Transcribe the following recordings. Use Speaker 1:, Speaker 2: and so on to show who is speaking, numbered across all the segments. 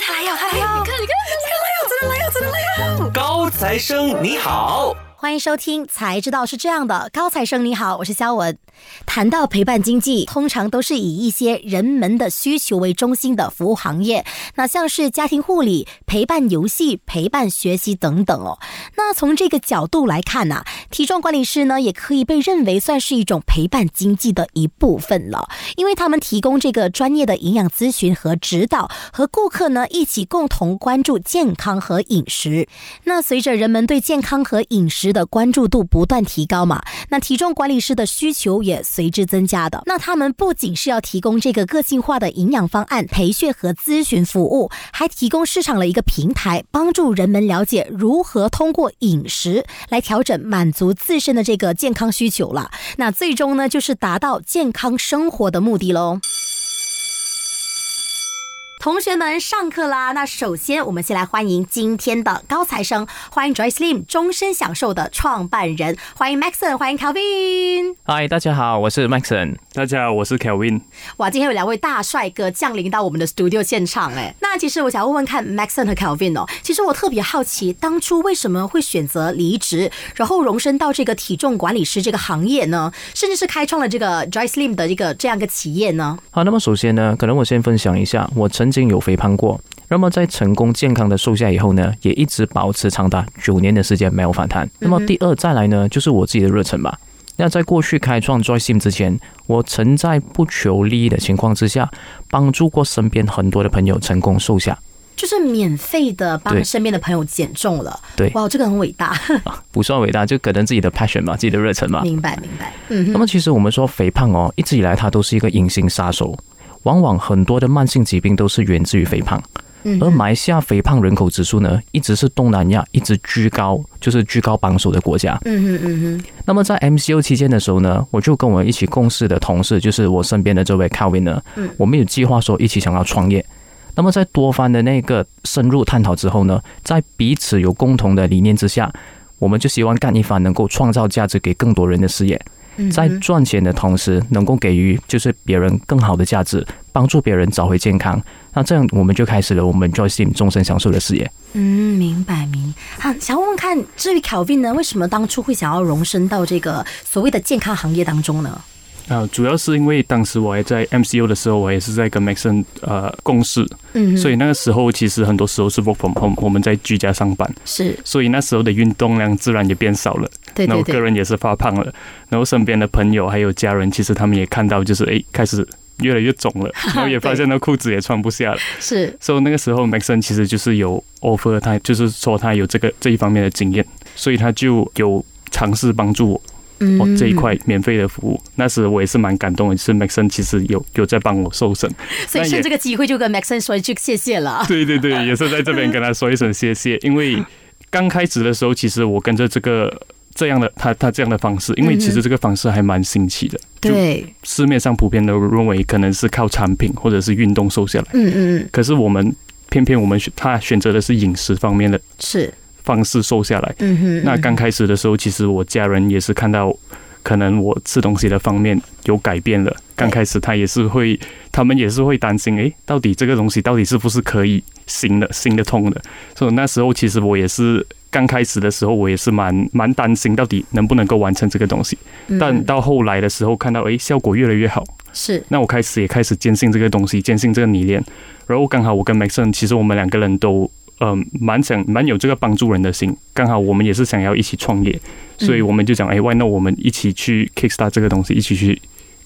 Speaker 1: 他来要，他来要，你看，你看，真的来要，真的来要，真的来要。
Speaker 2: 高材生你好，
Speaker 1: 欢迎收听，才知道是这样的。高材生你好，我是肖文。谈到陪伴经济，通常都是以一些人们的需求为中心的服务行业，那像是家庭护理、陪伴游戏、陪伴学习等等哦。那从这个角度来看呢，体重管理师呢也可以被认为算是一种陪伴经济的一部分了，因为他们提供这个专业的营养咨询和指导，和顾客呢一起共同关注健康和饮食。那随着人们对健康和饮食的关注度不断提高嘛，那体重管理师的需求也随之增加的。那他们不仅是要提供这个个性化的营养方案、培训和咨询服务，还提供市场的一个平台，帮助人们了解如何通过饮食来调整、满足自身的这个健康需求了。那最终呢，就是达到健康生活的目的喽。同学们，上课啦！那首先，我们先来欢迎今天的高材生，欢迎 Joy Slim 终身享受的创办人，欢迎 Maxon，欢迎 Calvin。
Speaker 3: 嗨，大家好，我是 Maxon。
Speaker 4: 大家好，我是 Kelvin。
Speaker 1: 哇，今天有两位大帅哥降临到我们的 studio 现场，哎，那其实我想问问看 Maxon 和 Kelvin 哦，其实我特别好奇，当初为什么会选择离职，然后荣升到这个体重管理师这个行业呢？甚至是开创了这个 Joy Slim 的一个这样一个企业呢？
Speaker 3: 好，那么首先呢，可能我先分享一下，我曾经有肥胖过，那么在成功健康的瘦下以后呢，也一直保持长达九年的时间没有反弹。那么第二再来呢，就是我自己的热忱吧。那在过去开创 Joy Sim 之前，我曾在不求利益的情况之下，帮助过身边很多的朋友成功瘦下，
Speaker 1: 就是免费的帮身边的朋友减重了。
Speaker 3: 对，
Speaker 1: 哇，这个很伟大。
Speaker 3: 不算伟大，就可能自己的 passion 嘛，自己的热忱嘛。
Speaker 1: 明白，明白。嗯，
Speaker 3: 那么其实我们说肥胖哦，一直以来它都是一个隐形杀手，往往很多的慢性疾病都是源自于肥胖。而马来西亚肥胖人口指数呢，一直是东南亚一直居高，就是居高榜首的国家。
Speaker 1: 嗯哼嗯哼。
Speaker 3: 那么在 MCO 期间的时候呢，我就跟我一起共事的同事，就是我身边的这位 Calvin 呢，嗯，我们有计划说一起想要创业。那么在多番的那个深入探讨之后呢，在彼此有共同的理念之下，我们就希望干一番能够创造价值给更多人的事业。在赚钱的同时，能够给予就是别人更好的价值，帮助别人找回健康。那这样我们就开始了我们 Joy Sim 终身享受的事业。
Speaker 1: 嗯，明白明。好，想问问看，至于 Kelvin 呢，为什么当初会想要荣升到这个所谓的健康行业当中呢？
Speaker 4: 啊，主要是因为当时我还在 MCU 的时候，我也是在跟 Maxon 呃共事，嗯，所以那个时候其实很多时候是 work from home，我们在居家上班，
Speaker 1: 是，
Speaker 4: 所以那时候的运动量自然也变少了，
Speaker 1: 对，
Speaker 4: 然后个人也是发胖了，然后身边的朋友还有家人，其实他们也看到，就是哎，开始越来越肿了，然后也发现那裤子也穿不下了，
Speaker 1: 是，
Speaker 4: 所以那个时候 Maxon 其实就是有 offer 他，就是说他有这个这一方面的经验，所以他就有尝试帮助我。哦，这一块免费的服务，那时我也是蛮感动的。是 Maxon 其实有有在帮我瘦身，
Speaker 1: 所以趁这个机会就跟 Maxon 说一句谢谢了。
Speaker 4: 对对对，也是在这边跟他说一声谢谢。因为刚开始的时候，其实我跟着这个这样的他他这样的方式，因为其实这个方式还蛮新奇的。
Speaker 1: 对，
Speaker 4: 市面上普遍都认为可能是靠产品或者是运动瘦下来。
Speaker 1: 嗯嗯嗯。
Speaker 4: 可是我们偏偏我们选他选择的是饮食方面的。
Speaker 1: 是。
Speaker 4: 方式瘦下来。
Speaker 1: 嗯哼。
Speaker 4: 那刚开始的时候，其实我家人也是看到，可能我吃东西的方面有改变了。刚开始他也是会，他们也是会担心，哎，到底这个东西到底是不是可以行的、行得通的？所以那时候其实我也是刚开始的时候，我也是蛮蛮担心，到底能不能够完成这个东西。但到后来的时候，看到哎，效果越来越好。
Speaker 1: 是。
Speaker 4: 那我开始也开始坚信这个东西，坚信这个理念。然后刚好我跟 Maxon，其实我们两个人都。嗯，蛮想蛮有这个帮助人的心，刚好我们也是想要一起创业，所以我们就讲，哎，why 那我们一起去 kickstart 这个东西，一起去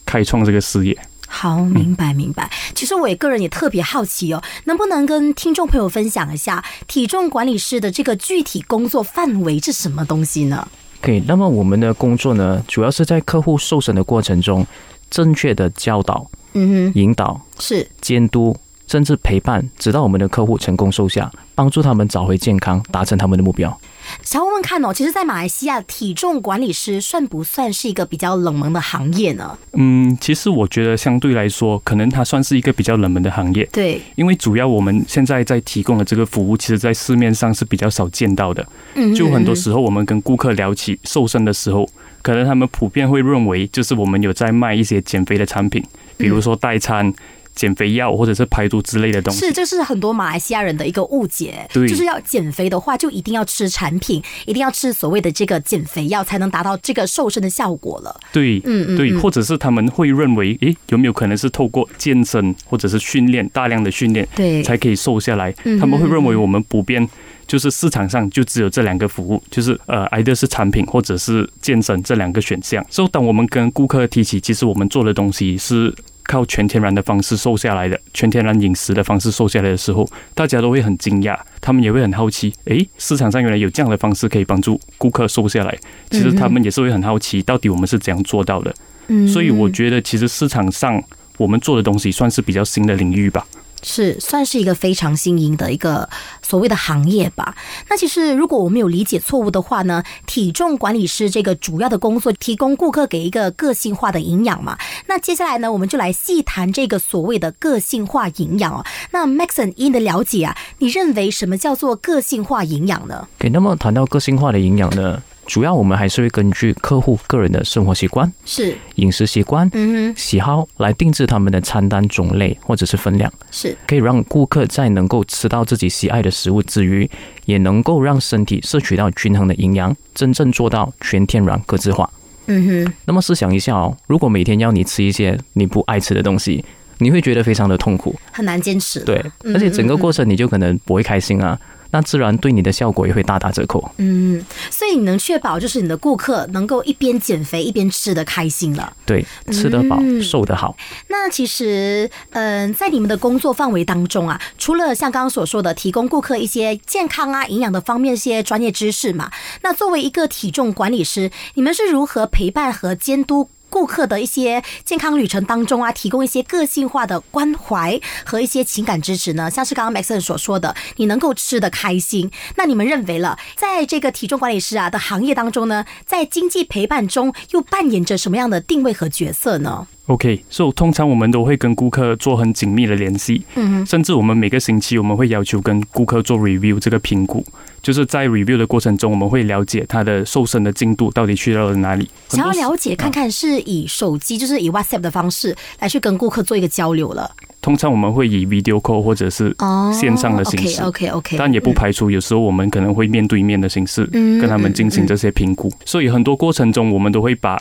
Speaker 4: 开创这个事业。
Speaker 1: 好，明白明白。其实我也个人也特别好奇哦，能不能跟听众朋友分享一下体重管理师的这个具体工作范围是什么东西呢？
Speaker 3: 可以。那么我们的工作呢，主要是在客户瘦身的过程中，正确的教导、
Speaker 1: 嗯
Speaker 3: 哼，引导、
Speaker 1: 是
Speaker 3: 监督。甚至陪伴，直到我们的客户成功瘦下，帮助他们找回健康，达成他们的目标。
Speaker 1: 想问问看哦，其实，在马来西亚，体重管理师算不算是一个比较冷门的行业呢？
Speaker 4: 嗯，其实我觉得相对来说，可能它算是一个比较冷门的行业。
Speaker 1: 对，
Speaker 4: 因为主要我们现在在提供的这个服务，其实，在市面上是比较少见到的。
Speaker 1: 嗯，
Speaker 4: 就很多时候，我们跟顾客聊起瘦身的时候，可能他们普遍会认为，就是我们有在卖一些减肥的产品，比如说代餐。减肥药或者是排毒之类的东西。
Speaker 1: 是，这是很多马来西亚人的一个误解，
Speaker 4: 对
Speaker 1: 就是要减肥的话，就一定要吃产品，一定要吃所谓的这个减肥药，才能达到这个瘦身的效果了。
Speaker 4: 对，
Speaker 1: 嗯嗯
Speaker 4: 对，
Speaker 1: 嗯
Speaker 4: 或者是他们会认为，诶，有没有可能是透过健身或者是训练大量的训练，
Speaker 1: 对
Speaker 4: 才可以瘦下来？
Speaker 1: 嗯
Speaker 4: 他们会认为我们普遍就是市场上就只有这两个服务，就是呃，either 是产品或者是健身这两个选项。所以当我们跟顾客提起，其实我们做的东西是。靠全天然的方式瘦下来的，全天然饮食的方式瘦下来的时候，大家都会很惊讶，他们也会很好奇，诶，市场上原来有这样的方式可以帮助顾客瘦下来。其实他们也是会很好奇，到底我们是怎样做到的。
Speaker 1: 嗯
Speaker 4: 所以我觉得，其实市场上我们做的东西算是比较新的领域吧。
Speaker 1: 是算是一个非常新颖的一个所谓的行业吧。那其实如果我没有理解错误的话呢，体重管理师这个主要的工作提供顾客给一个个性化的营养嘛。那接下来呢，我们就来细谈这个所谓的个性化营养哦。那 Maxon 你的了解啊，你认为什么叫做个性化营养呢？
Speaker 3: 给那么谈到个性化的营养呢，主要我们还是会根据客户个人的生活习惯、
Speaker 1: 是，
Speaker 3: 饮食习惯、
Speaker 1: 嗯哼
Speaker 3: 喜好来定制他们的餐单种类或者是分量，
Speaker 1: 是，
Speaker 3: 可以让顾客在能够吃到自己喜爱的食物之余，也能够让身体摄取到均衡的营养，真正做到全天然个性化。
Speaker 1: 嗯哼，
Speaker 3: 那么试想一下哦，如果每天要你吃一些你不爱吃的东西，你会觉得非常的痛苦，
Speaker 1: 很难坚持。
Speaker 3: 对，
Speaker 1: 嗯
Speaker 3: 而且整个过程你就可能不会开心啊，那自然对你的效果也会大打折扣。
Speaker 1: 嗯，所以你能确保就是你的顾客能够一边减肥一边吃的开心了。
Speaker 3: 对，吃得饱，
Speaker 1: 嗯
Speaker 3: 瘦得好。
Speaker 1: 那其实，嗯、在你们的工作范围当中啊，除了像刚刚所说的提供顾客一些健康啊、营养的方面一些专业知识嘛，那作为一个体重管理师，你们是如何陪伴和监督？顾客的一些健康旅程当中啊，提供一些个性化的关怀和一些情感支持呢，像是刚刚 Maxon 所说的，你能够吃得开心。那你们认为了，在这个体重管理师啊的行业当中呢，在经济陪伴中又扮演着什么样的定位和角色呢？
Speaker 4: OK，所、以通常我们都会跟顾客做很紧密的联系，
Speaker 1: 嗯，
Speaker 4: 甚至我们每个星期我们会要求跟顾客做 review 这个评估，就是在 review 的过程中，我们会了解他的瘦身的进度到底去到了哪里。
Speaker 1: 想要了解看看，是以手机，就是以 WhatsApp 的方式来去跟顾客做一个交流了。
Speaker 4: 通常我们会以 video call 或者是
Speaker 1: 哦
Speaker 4: 线上的形式
Speaker 1: OK OK OK，
Speaker 4: 但也不排除有时候我们可能会面对面的形式
Speaker 1: 嗯
Speaker 4: 跟他们进行这些评估，所以很多过程中我们都会把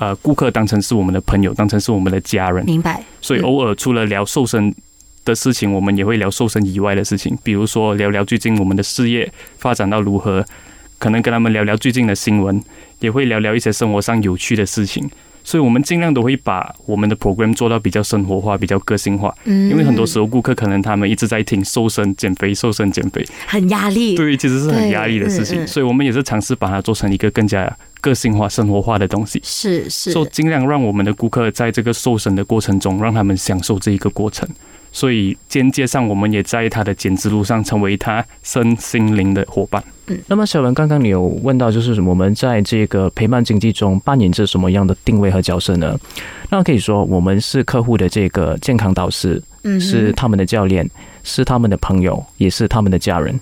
Speaker 4: 呃顾客当成是我们的朋友，当成是我们的家人，
Speaker 1: 明白。
Speaker 4: 所以偶尔除了聊瘦身的事情，我们也会聊瘦身以外的事情，比如说聊聊最近我们的事业发展到如何，可能跟他们聊聊最近的新闻，也会聊聊一些生活上有趣的事情。所以，我们尽量都会把我们的 program 做到比较生活化、比较个性化。
Speaker 1: 嗯
Speaker 4: 因为很多时候顾客可能他们一直在听瘦身、减肥、瘦身、减肥，
Speaker 1: 很压力。
Speaker 4: 对，其实是很压力的事情。
Speaker 1: 嗯
Speaker 4: 所以我们也是尝试把它做成一个更加个性化、生活化的东西。
Speaker 1: 是是
Speaker 4: 所以尽量让我们的顾客在这个瘦身的过程中，让他们享受这一个过程。所以间接上，我们也在他的减脂路上成为他身心灵的伙伴。
Speaker 3: 嗯那么小文，刚刚你有问到，就是我们在这个陪伴经济中扮演着什么样的定位和角色呢？那可以说，我们是客户的这个健康导师，
Speaker 1: 嗯
Speaker 3: 是他们的教练，是他们的朋友，也是他们的家人。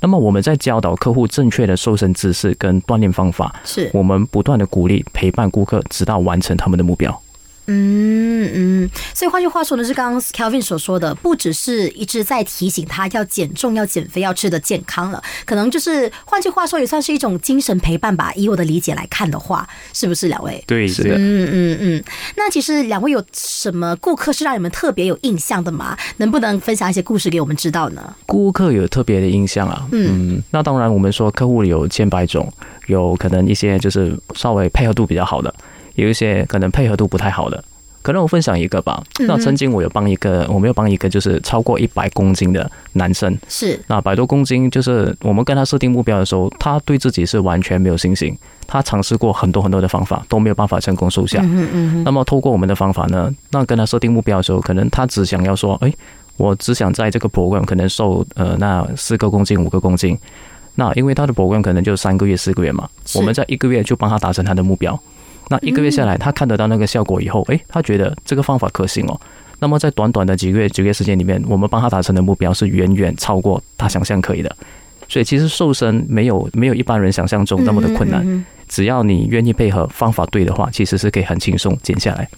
Speaker 3: 那么我们在教导客户正确的瘦身知识跟锻炼方法，
Speaker 1: 是
Speaker 3: 我们不断的鼓励陪伴顾客，直到完成他们的目标。
Speaker 1: 嗯嗯，所以换句话说呢，是刚刚 Kelvin 所说的，不只是一直在提醒他要减重、要减肥、要吃的健康了，可能就是换句话说，也算是一种精神陪伴吧。以我的理解来看的话，是不是两位？
Speaker 4: 对，
Speaker 3: 是
Speaker 4: 的
Speaker 1: 嗯嗯嗯，那其实两位有什么顾客是让你们特别有印象的吗？能不能分享一些故事给我们知道呢？
Speaker 3: 顾客有特别的印象啊，
Speaker 1: 嗯
Speaker 3: 嗯，那当然我们说客户有千百种，有可能一些就是稍微配合度比较好的，有一些可能配合度不太好的。可能我分享一个吧。
Speaker 1: 嗯
Speaker 3: 那曾经我有帮一个，我没有帮一个就是超过一百公斤的男生，
Speaker 1: 是
Speaker 3: 那百多公斤，就是我们跟他设定目标的时候，他对自己是完全没有信心，他尝试过很多很多的方法，都没有办法成功瘦下。
Speaker 1: 嗯嗯
Speaker 3: 那么透过我们的方法呢，那跟他设定目标的时候，可能他只想要说，诶，我只想在这个 program 可能瘦呃那四个公斤五个公斤，那因为他的 program 可能就三个月四个月嘛，我们在一个月就帮他达成他的目标。那一个月下来，他看得到那个效果以后，诶，他觉得这个方法可行哦。那么在短短的几个月、几个月时间里面，我们帮他达成的目标是远远超过他想象可以的。所以其实瘦身没有没有一般人想象中那么的困难。只要你愿意配合，方法对的话，其实是可以很轻松减下来。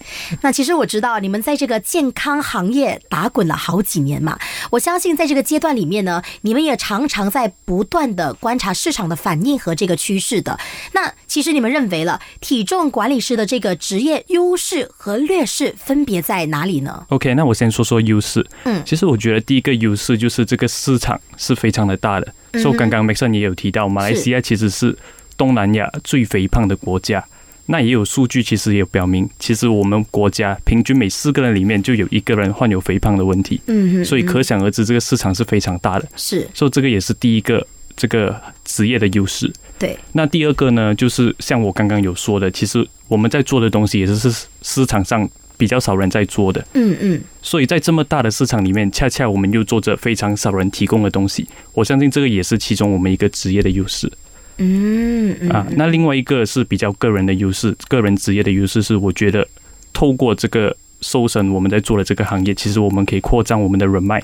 Speaker 1: 那其实我知道你们在这个健康行业打滚了好几年嘛，我相信在这个阶段里面呢，你们也常常在不断的观察市场的反应和这个趋势的。那其实你们认为了体重管理师的这个职业优势和劣势分别在哪里呢
Speaker 4: ？OK，那我先说说优势。
Speaker 1: 嗯
Speaker 4: 其实我觉得第一个优势就是这个市场是非常的大的。
Speaker 1: 嗯哼
Speaker 4: 所以刚刚 Maxon 也有提到，马来西亚其实是东南亚最肥胖的国家。那也有数据，其实也表明，其实我们国家平均每四个人里面就有一个人患有肥胖的问题。
Speaker 1: 嗯哼，
Speaker 4: 所以可想而知，这个市场是非常大的。
Speaker 1: 是
Speaker 4: 所以这个也是第一个这个职业的优势。
Speaker 1: 对，
Speaker 4: 那第二个呢，就是像我刚刚有说的，其实我们在做的东西也是是市场上比较少人在做的，
Speaker 1: 嗯嗯
Speaker 4: 所以在这么大的市场里面，恰恰我们又做着非常少人提供的东西。我相信这个也是其中我们一个职业的优势
Speaker 1: 嗯嗯
Speaker 4: 啊。那另外一个是比较个人的优势，个人职业的优势是，我觉得透过这个瘦身，我们在做的这个行业，其实我们可以扩张我们的人脉，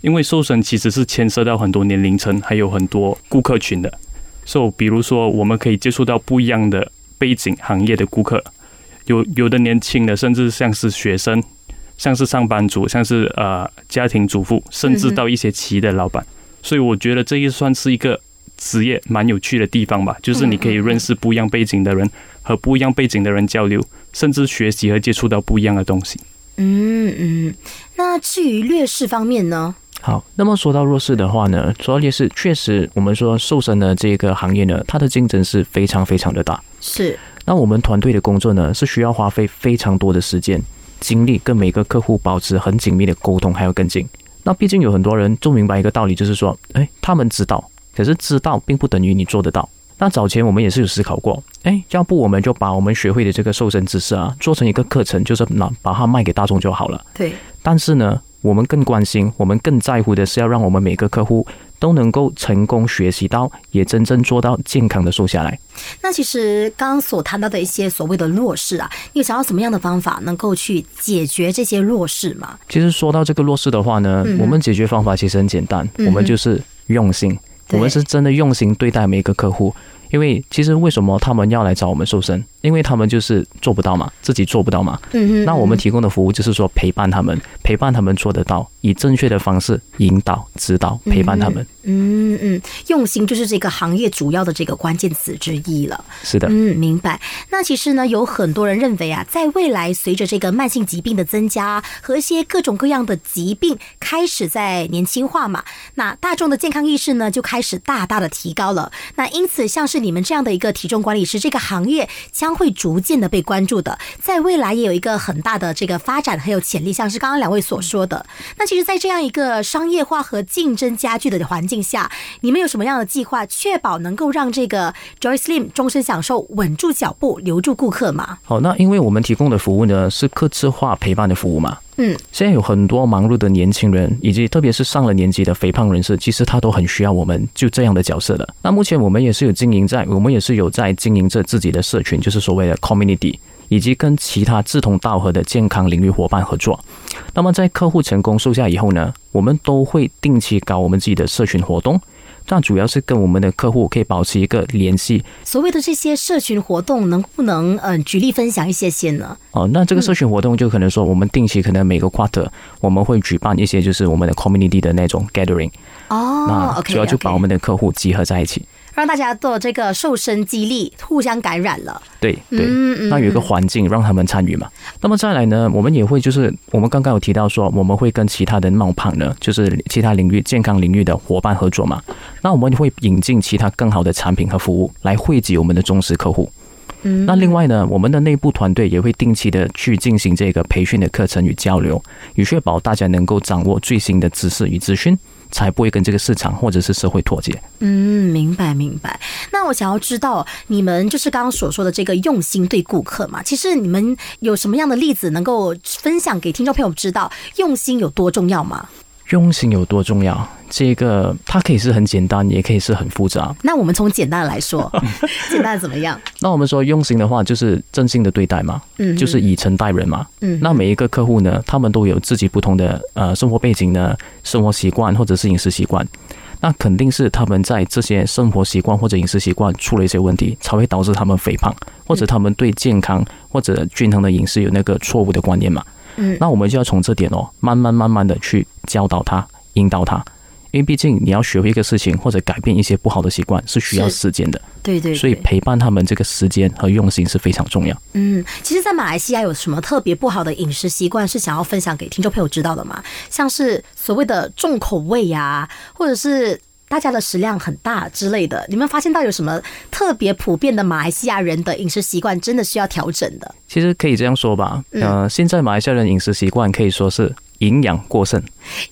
Speaker 4: 因为瘦身其实是牵涉到很多年龄层，还有很多顾客群的。所以，比如说，我们可以接触到不一样的背景行业的顾客，有有的年轻的，甚至像是学生，像是上班族，像是呃家庭主妇，甚至到一些企业的老板。所以，我觉得这也算是一个职业蛮有趣的地方吧，就是你可以认识不一样背景的人，和不一样背景的人交流，甚至学习和接触到不一样的东西。
Speaker 1: 嗯嗯。那至于劣势方面呢？
Speaker 3: 好，那么说到弱势的话呢，说到劣势，确实我们说瘦身的这个行业呢，它的竞争是非常非常的大。
Speaker 1: 是
Speaker 3: 那我们团队的工作呢，是需要花费非常多的时间、精力，跟每个客户保持很紧密的沟通，还有跟进。那毕竟有很多人就明白一个道理，就是说，哎，他们知道，可是知道并不等于你做得到。那早前我们也是有思考过，哎，要不我们就把我们学会的这个瘦身知识啊，做成一个课程，就是拿把它卖给大众就好了。
Speaker 1: 对，
Speaker 3: 但是呢，我们更关心，我们更在乎的是要让我们每个客户都能够成功学习到，也真正做到健康的瘦下来。
Speaker 1: 那其实刚刚所谈到的一些所谓的弱势啊，你有想要什么样的方法能够去解决这些弱势吗？
Speaker 3: 其实说到这个弱势的话呢，
Speaker 1: 嗯
Speaker 3: 我们解决方法其实很简单，
Speaker 1: 嗯
Speaker 3: 我们就是用心，
Speaker 1: 对
Speaker 3: 我们是真的用心对待每一个客户。因为其实为什么他们要来找我们瘦身？因为他们就是做不到嘛，自己做不到嘛。
Speaker 1: 嗯哼
Speaker 3: 那我们提供的服务就是说陪伴他们，陪伴他们做得到，以正确的方式引导、指导、陪伴他们。
Speaker 1: 嗯嗯，用心就是这个行业主要的这个关键词之一了。
Speaker 3: 是的，
Speaker 1: 嗯，明白。那其实呢，有很多人认为啊，在未来随着这个慢性疾病的增加和一些各种各样的疾病开始在年轻化嘛，那大众的健康意识呢就开始大大的提高了。那因此，像是你们这样的一个体重管理师，这个行业将会逐渐的被关注的，在未来也有一个很大的这个发展很有潜力，像是刚刚两位所说的。那其实，在这样一个商业化和竞争加剧的环境下，你们有什么样的计划，确保能够让这个 Joy Slim 终身享受稳住脚步、留住顾客吗？
Speaker 3: 好，那因为我们提供的服务呢是客制化陪伴的服务嘛。
Speaker 1: 嗯，
Speaker 3: 现在有很多忙碌的年轻人，以及特别是上了年纪的肥胖人士，其实他都很需要我们就这样的角色的。那目前我们也是有经营在，我们也是有在经营着自己的社群，就是所谓的 community，以及跟其他志同道合的健康领域伙伴合作。那么在客户成功售下以后呢，我们都会定期搞我们自己的社群活动。那主要是跟我们的客户可以保持一个联系
Speaker 1: 所谓的这些社群活动，能不能嗯、呃举例分享一些些呢？
Speaker 3: 哦。那这个社群活动就可能说，我们定期可能每个 quarter 我们会举办一些就是我们的 community 的那种 gathering，
Speaker 1: 哦
Speaker 3: 那
Speaker 1: ，OK，
Speaker 3: 主要就把我们的客户集合在一起。
Speaker 1: 让大家做这个瘦身激励，互相感染了。
Speaker 3: 对对，那有一个环境让他们参与嘛。那么再来呢，我们也会就是我们刚刚有提到说，我们会跟其他的冒胖呢，就是其他领域健康领域的伙伴合作嘛。那我们会引进其他更好的产品和服务来惠及我们的忠实客户。
Speaker 1: 嗯
Speaker 3: 那另外呢，我们的内部团队也会定期的去进行这个培训的课程与交流，以确保大家能够掌握最新的知识与资讯，才不会跟这个市场或者是社会脱节。
Speaker 1: 嗯，明白明白。那我想要知道，你们就是刚刚所说的这个用心对顾客嘛？其实你们有什么样的例子能够分享给听众朋友知道，用心有多重要吗？
Speaker 3: 用心有多重要？这个它可以是很简单，也可以是很复杂。
Speaker 1: 那我们从简单来说，简单怎么样？
Speaker 3: 那我们说用心的话，就是真心的对待嘛，
Speaker 1: 嗯，
Speaker 3: 就是以诚待人嘛。
Speaker 1: 嗯，
Speaker 3: 那每一个客户呢，他们都有自己不同的呃生活背景呢、生活习惯或者是饮食习惯。那肯定是他们在这些生活习惯或者饮食习惯出了一些问题，才会导致他们肥胖，或者他们对健康或者均衡的饮食有那个错误的观念嘛。
Speaker 1: 嗯，
Speaker 3: 那我们就要从这点哦，慢慢慢慢的去教导他、引导他，因为毕竟你要学会一个事情或者改变一些不好的习惯是需要时间的，
Speaker 1: 对对，
Speaker 3: 所以陪伴他们这个时间和用心是非常重要。
Speaker 1: 嗯，其实，在马来西亚有什么特别不好的饮食习惯是想要分享给听众朋友知道的吗？像是所谓的重口味呀、或者是大家的食量很大之类的，你们发现到有什么特别普遍的马来西亚人的饮食习惯真的需要调整的？
Speaker 3: 其实可以这样说吧，
Speaker 1: 嗯
Speaker 3: 呃，现在马来西亚人饮食习惯可以说是营养过剩。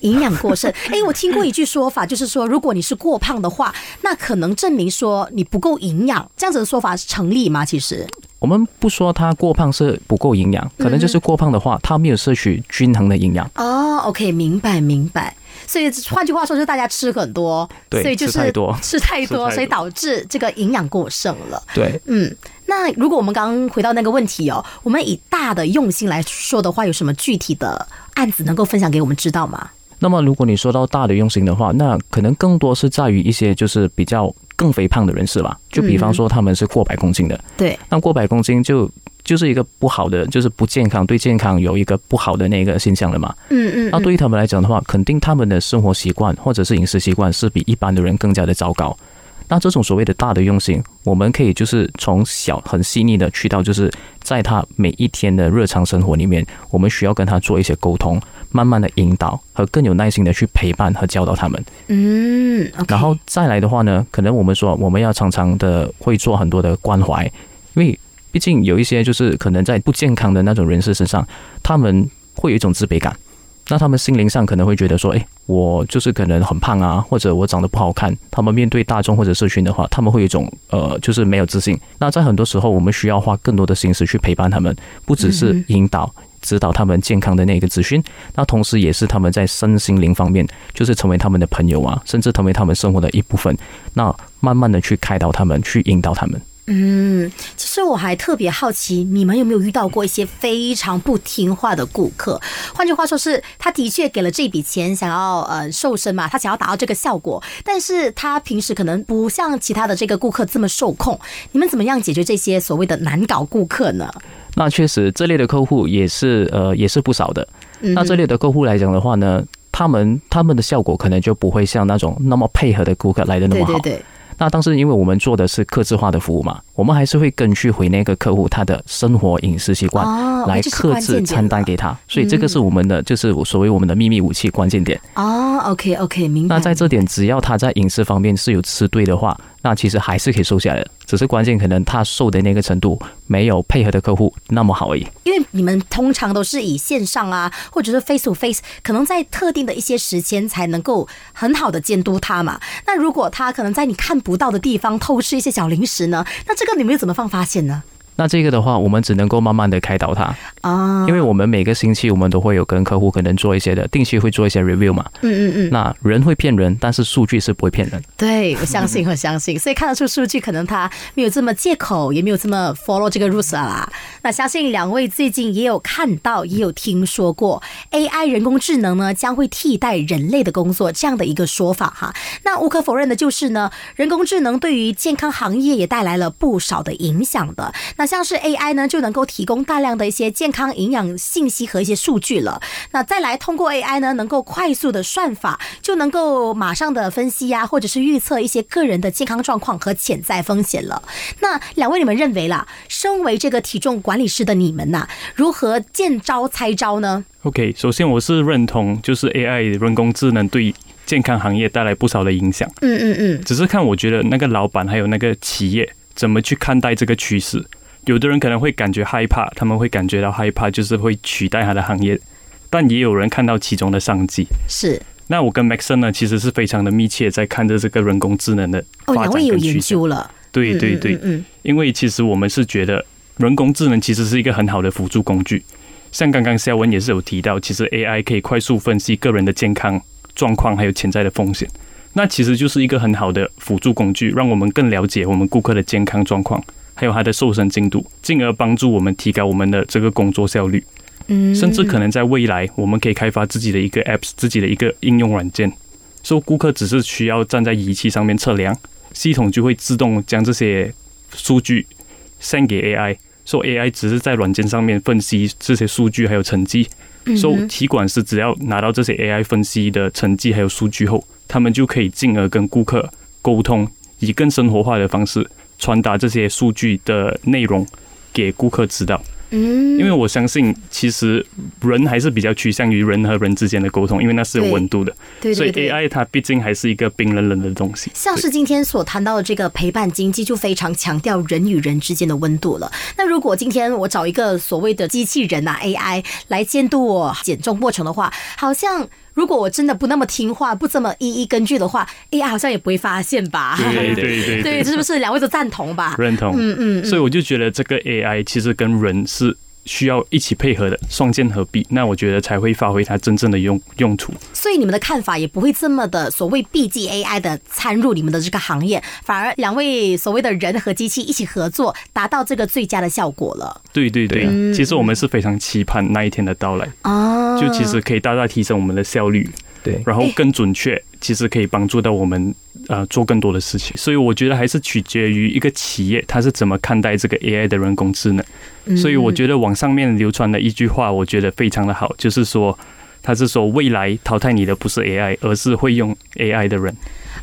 Speaker 1: 营养过剩。哎，我听过一句说法，就是说，如果你是过胖的话，那可能证明说你不够营养，这样子的说法成立吗？其实，
Speaker 3: 我们不说他过胖是不够营养，可能就是过胖的话，他没有摄取均衡的营养。
Speaker 1: 哦，OK，明白明白。所以换句话说，就是大家吃很多，
Speaker 3: 对
Speaker 1: 所以就是
Speaker 3: 吃太多
Speaker 1: 吃太多，
Speaker 4: 吃太多。
Speaker 1: 所以导致这个营养过剩了。
Speaker 3: 对，
Speaker 1: 嗯，那如果我们刚刚回到那个问题哦，我们以大的用心来说的话，有什么具体的案子能够分享给我们知道吗？
Speaker 3: 那么如果你说到大的用心的话，那可能更多是在于一些就是比较更肥胖的人士吧，就比方说他们是过百公斤的，
Speaker 1: 对，
Speaker 3: 那过百公斤就就是一个不好的，就是不健康，对健康有一个不好的那个现象了嘛。
Speaker 1: 嗯嗯
Speaker 3: 那对于他们来讲的话，肯定他们的生活习惯或者是饮食习惯是比一般的人更加的糟糕。那这种所谓的大的用心，我们可以就是从小很细腻的去到，就是在他每一天的日常生活里面，我们需要跟他做一些沟通，慢慢的引导和更有耐心的去陪伴和教导他们。
Speaker 1: 嗯
Speaker 3: 然后再来的话呢，可能我们说我们要常常的会做很多的关怀，因为毕竟有一些就是可能在不健康的那种人士身上，他们会有一种自卑感。那他们心灵上可能会觉得说，诶，我就是可能很胖啊，或者我长得不好看。他们面对大众或者社群的话，他们会有一种呃，就是没有自信。那在很多时候，我们需要花更多的心思去陪伴他们，不只是引导、指导他们健康的那个资讯，那同时也是他们在身心灵方面，就是成为他们的朋友啊，甚至成为他们生活的一部分。那慢慢的去开导他们，去引导他们。
Speaker 1: 嗯，其实我还特别好奇，你们有没有遇到过一些非常不听话的顾客？换句话说是，他的确给了这笔钱，想要呃瘦身嘛，他想要达到这个效果，但是他平时可能不像其他的这个顾客这么受控。你们怎么样解决这些所谓的难搞顾客呢？
Speaker 3: 那确实，这类的客户也是呃也是不少的。
Speaker 1: 嗯
Speaker 3: 那这类的客户来讲的话呢，他们他们的效果可能就不会像那种那么配合的顾客来的那么好。
Speaker 1: 对对对，
Speaker 3: 那当时因为我们做的是客制化的服务嘛，我们还是会根据回那个客户他的生活饮食习惯
Speaker 1: 哦
Speaker 3: 来克制餐单给他，所以这个是我们的就是所谓我们的秘密武器关键点。
Speaker 1: 哦，OK OK，明白。
Speaker 3: 那在这点，只要他在饮食方面是有吃对的话，那其实还是可以瘦下来的，只是关键可能他瘦的那个程度没有配合的客户那么好而已。
Speaker 1: 因为你们通常都是以线上啊，或者是 face to face，可能在特定的一些时间才能够很好的监督他嘛。那如果他可能在你看不到的地方偷吃一些小零食呢，那这个你们又怎么放发现呢？
Speaker 3: 那这个的话，我们只能够慢慢的开导他，
Speaker 1: 啊，
Speaker 3: 因为我们每个星期我们都会有跟客户可能做一些的定期会做一些 review 嘛。
Speaker 1: 嗯嗯嗯，
Speaker 3: 那人会骗人，但是数据是不会骗人。
Speaker 1: 对我相信，我相信，所以看得出数据，可能他没有这么借口，也没有这么 follow 这个 rules 啦。那相信两位最近也有看到，也有听说过 AI 人工智能呢将会替代人类的工作这样的一个说法哈。那无可否认的就是呢，人工智能对于健康行业也带来了不少的影响的。那像是 AI 呢，就能够提供大量的一些健康营养信息和一些数据了。那再来通过 AI 呢，能够快速的算法，就能够马上的分析呀、或者是预测一些个人的健康状况和潜在风险了。那两位，你们认为啦，身为这个体重管理师的你们呐、如何见招拆招呢
Speaker 4: ？OK，首先我是认同，就是 AI 人工智能对健康行业带来不少的影响，
Speaker 1: 嗯嗯嗯，
Speaker 4: 只是看我觉得那个老板还有那个企业怎么去看待这个趋势。有的人可能会感觉害怕，他们会感觉到害怕，就是会取代他的行业，但也有人看到其中的商机。
Speaker 1: 是
Speaker 4: 那我跟 Maxon 呢，其实是非常的密切在看着这个人工智能的
Speaker 1: 哦，
Speaker 4: 发
Speaker 1: 两位有研
Speaker 4: 展跟趋势。
Speaker 1: 究了，
Speaker 4: 对对对，
Speaker 1: 嗯嗯
Speaker 4: 因为其实我们是觉得人工智能其实是一个很好的辅助工具，像刚刚肖文也是有提到，其实 AI 可以快速分析个人的健康状况还有潜在的风险。那其实就是一个很好的辅助工具，让我们更了解我们顾客的健康状况，还有它的瘦身进度，进而帮助我们提高我们的这个工作效率。
Speaker 1: 嗯
Speaker 4: 甚至可能在未来，我们可以开发自己的一个 apps，自己的一个应用软件。所以顾客只是需要站在仪器上面测量，系统就会自动将这些数据 send 给 AI。所以 AI 只是在软件上面分析这些数据还有成绩。所以体管师只要拿到这些 AI 分析的成绩还有数据后，他们就可以进而跟顾客沟通，以更生活化的方式传达这些数据的内容给顾客知道。
Speaker 1: 嗯
Speaker 4: 因为我相信，其实人还是比较趋向于人和人之间的沟通，因为那是有
Speaker 1: 对
Speaker 4: 温度的。所以
Speaker 1: 对对对。
Speaker 4: AI 它毕竟还是一个冰冷冷的东西。
Speaker 1: 像是今天所谈到的这个陪伴经济，就非常强调人与人之间的温度了。那如果今天我找一个所谓的机器人啊 AI 来监督我减重过程的话，好像如果我真的不那么听话，不这么一一根据的话，AI 好像也不会发现吧？
Speaker 4: 对对 对
Speaker 1: 是不是两位都赞同吧？
Speaker 4: 认同。
Speaker 1: 嗯嗯，
Speaker 4: 所以我就觉得这个 AI 其实跟人是需要一起配合的，双剑合璧，那我觉得才会发挥它真正的用用途。
Speaker 1: 所以你们的看法也不会这么的所谓 B G A I 的参入你们的这个行业，反而两位所谓的人和机器一起合作，达到这个最佳的效果了。
Speaker 4: 对对对，
Speaker 1: 嗯
Speaker 4: 其实我们是非常期盼那一天的到来，
Speaker 1: 哦，
Speaker 4: 就其实可以大大提升我们的效率。
Speaker 3: 对，
Speaker 4: 然后更准确，其实可以帮助到我们呃做更多的事情。所以我觉得还是取决于一个企业它是怎么看待这个 AI 的人工智能。所以我觉得网上面流传的一句话，我觉得非常的好，就是说。他是说，未来淘汰你的不是 AI，而是会用 AI 的人。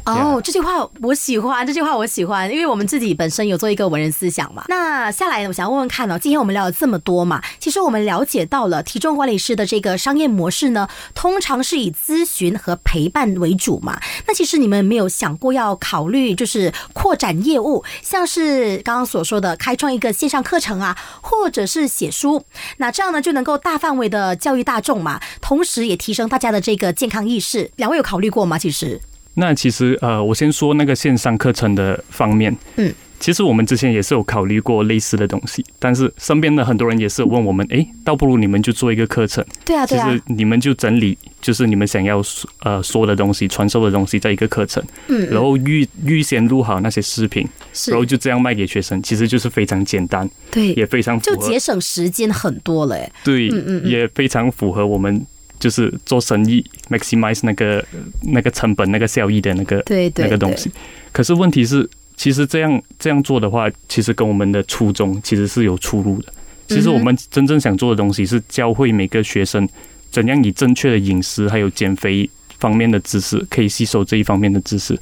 Speaker 1: 哦，这句话我喜欢，这句话我喜欢，因为我们自己本身有做一个文人思想嘛。那下来，我想问问看哦，今天我们聊了这么多嘛，其实我们了解到了体重管理师的这个商业模式呢，通常是以咨询和陪伴为主嘛。那其实你们没有想过要考虑就是扩展业务，像是刚刚所说的开创一个线上课程啊，或者是写书，那这样呢就能够大范围的教育大众嘛，同时也提升大家的这个健康意识。两位有考虑过吗？其实，
Speaker 4: 那其实呃，我先说那个线上课程的方面，
Speaker 1: 嗯，
Speaker 4: 其实我们之前也是有考虑过类似的东西，但是身边的很多人也是问我们，诶，倒不如你们就做一个课程，
Speaker 1: 对啊，对啊。
Speaker 4: 其实，你们就整理就是你们想要说呃说的东西、传授的东西，在一个课程，
Speaker 1: 嗯，
Speaker 4: 然后预预先录好那些视频，
Speaker 1: 是。
Speaker 4: 然后就这样卖给学生，其实就是非常简单，
Speaker 1: 对，
Speaker 4: 也非常符合
Speaker 1: 就节省时间很多了，哎，
Speaker 4: 对
Speaker 1: 嗯嗯，嗯。
Speaker 4: 也非常符合我们就是做生意 maximize 那个那个成本、那个效益的那个
Speaker 1: 对对对
Speaker 4: 那个东西。可是问题是，其实这样这样做的话，其实跟我们的初衷其实是有出入的。其实我们真正想做的东西是教会每个学生怎样以正确的饮食还有减肥方面的知识，可以吸收这一方面的知识。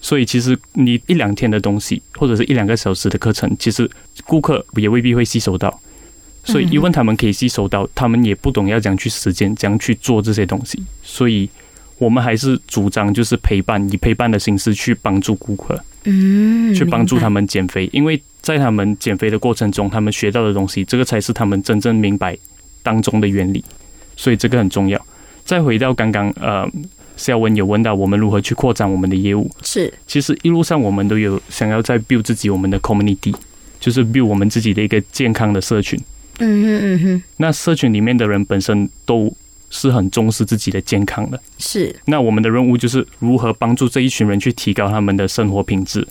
Speaker 4: 所以其实你一两天的东西，或者是一两个小时的课程，其实顾客也未必会吸收到。所以，一问他们可以吸收到，他们也不懂要怎样去实践，怎样去做这些东西。所以，我们还是主张就是陪伴，以陪伴的形式去帮助顾客，
Speaker 1: 嗯，
Speaker 4: 去帮助他
Speaker 1: 们。
Speaker 4: 们减肥。因为在他们减肥的过程中，他们学到的东西，这个才是他们真正明白当中的原理。所以，这个很重要。再回到刚刚呃，肖文有问到我们如何去扩展我们的业务，
Speaker 1: 是，
Speaker 4: 其实一路上我们都有想要在 build 自己我们的 community，就是 build 我们自己的一个健康的社群。
Speaker 1: 嗯哼嗯哼，
Speaker 4: 那社群里面的人本身都是很重视自己的健康的。
Speaker 1: 是，
Speaker 4: 那我们的任务就是如何帮助这一群人去提高他们的生活品质，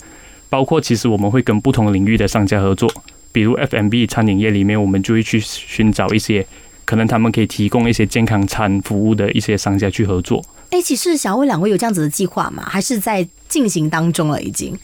Speaker 4: 包括其实我们会跟不同领域的商家合作，比如 FMB 餐饮业里面，我们就会去寻找一些可能他们可以提供一些健康餐服务的一些商家去合作。
Speaker 1: 哎，其实想要问两位有这样子的计划吗？还是在进行当中了已经？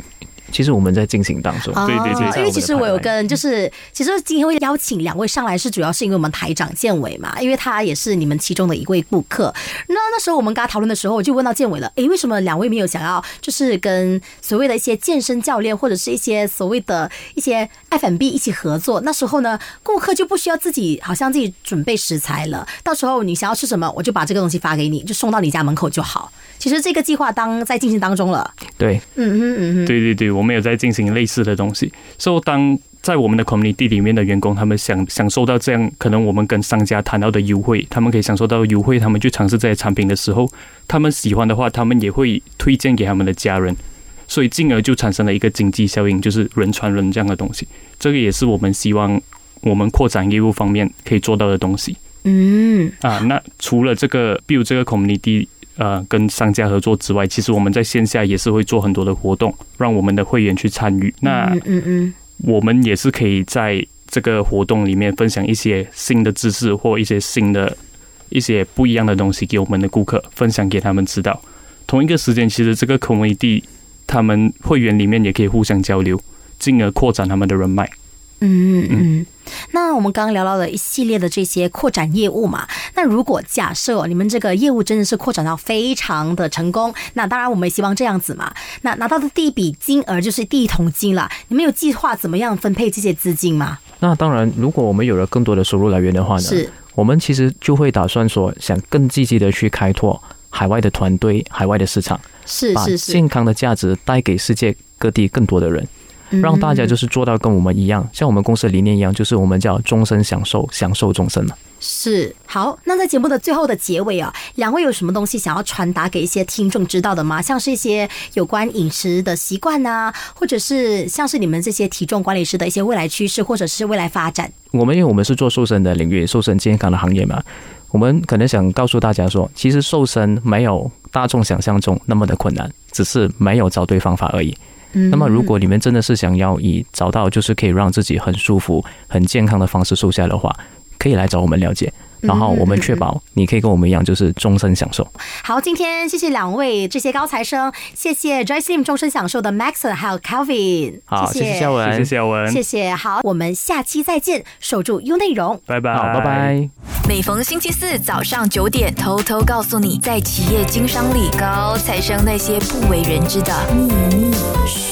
Speaker 3: 其实我们在进行当中。
Speaker 4: 对对对
Speaker 1: 哦因为其实我有跟，就是其实今天会邀请两位上来，是主要是因为我们台长建伟嘛，因为他也是你们其中的一位顾客。那那时候我们跟他讨论的时候，我就问到建伟了，诶，为什么两位没有想要就是跟所谓的一些健身教练或者是一些所谓的一些 F&B 一起合作？那时候呢，顾客就不需要自己好像自己准备食材了，到时候你想要吃什么，我就把这个东西发给你，就送到你家门口就好。其实这个计划当在进行当中了，
Speaker 3: 对，
Speaker 1: 嗯哼嗯哼，
Speaker 4: 对对对，我们有在进行类似的东西。所以当在我们的 community 里面的员工，他们想享受到这样可能我们跟商家谈到的优惠，他们可以享受到优惠，他们去尝试这些产品的时候，他们喜欢的话，他们也会推荐给他们的家人，所以进而就产生了一个经济效应，就是人传人这样的东西。这个也是我们希望我们扩展业务方面可以做到的东西。
Speaker 1: 嗯，
Speaker 4: 啊，那除了这个 build 这个 community 呃跟商家合作之外，其实我们在线下也是会做很多的活动，让我们的会员去参与。那
Speaker 1: 嗯嗯嗯，
Speaker 4: 我们也是可以在这个活动里面分享一些新的知识或一些新的、一些不一样的东西给我们的顾客，分享给他们知道。同一个时间，其实这个 community 他们会员里面也可以互相交流，进而扩展他们的人脉。
Speaker 1: 嗯嗯嗯，那我们刚刚聊到了一系列的这些扩展业务嘛，那如果假设哦你们这个业务真的是扩展到非常的成功，那当然我们也希望这样子嘛。那拿到的第一笔金额就是第一桶金了，你们有计划怎么样分配这些资金吗？
Speaker 3: 那当然，如果我们有了更多的收入来源的话呢，
Speaker 1: 是，
Speaker 3: 我们其实就会打算说，想更积极的去开拓海外的团队、海外的市场，
Speaker 1: 是是是，
Speaker 3: 健康的价值带给世界各地更多的人，让大家就是做到跟我们一样，像我们公司的理念一样，就是我们叫终身享受，享受终身嘛。
Speaker 1: 是好，那在节目的最后的结尾啊，两位有什么东西想要传达给一些听众知道的吗？像是一些有关饮食的习惯呐，或者是像是你们这些体重管理师的一些未来趋势，或者是未来发展。
Speaker 3: 我们因为我们是做瘦身的领域，瘦身健康的行业嘛，我们可能想告诉大家说，其实瘦身没有大众想象中那么的困难，只是没有找对方法而已。
Speaker 1: 嗯
Speaker 3: 那么，如果你们真的是想要以找到就是可以让自己很舒服、很健康的方式瘦下来的话，可以来找我们了解。然后我们确保你可以跟我们一样，就是终身享受。
Speaker 1: 好，今天谢谢两位这些高材生，谢谢 Joy Slim 终身享受的 Maxon 还有 Calvin，
Speaker 3: 好，谢
Speaker 1: 谢
Speaker 3: 谢肖文，
Speaker 4: 谢谢小文，
Speaker 1: 谢谢。好，我们下期再见，守住 U 内容。
Speaker 4: 拜拜，
Speaker 3: 好，拜拜。
Speaker 5: 每逢星期四早上九点，偷偷告诉你，在企业经商里，高材生那些不为人知的秘密。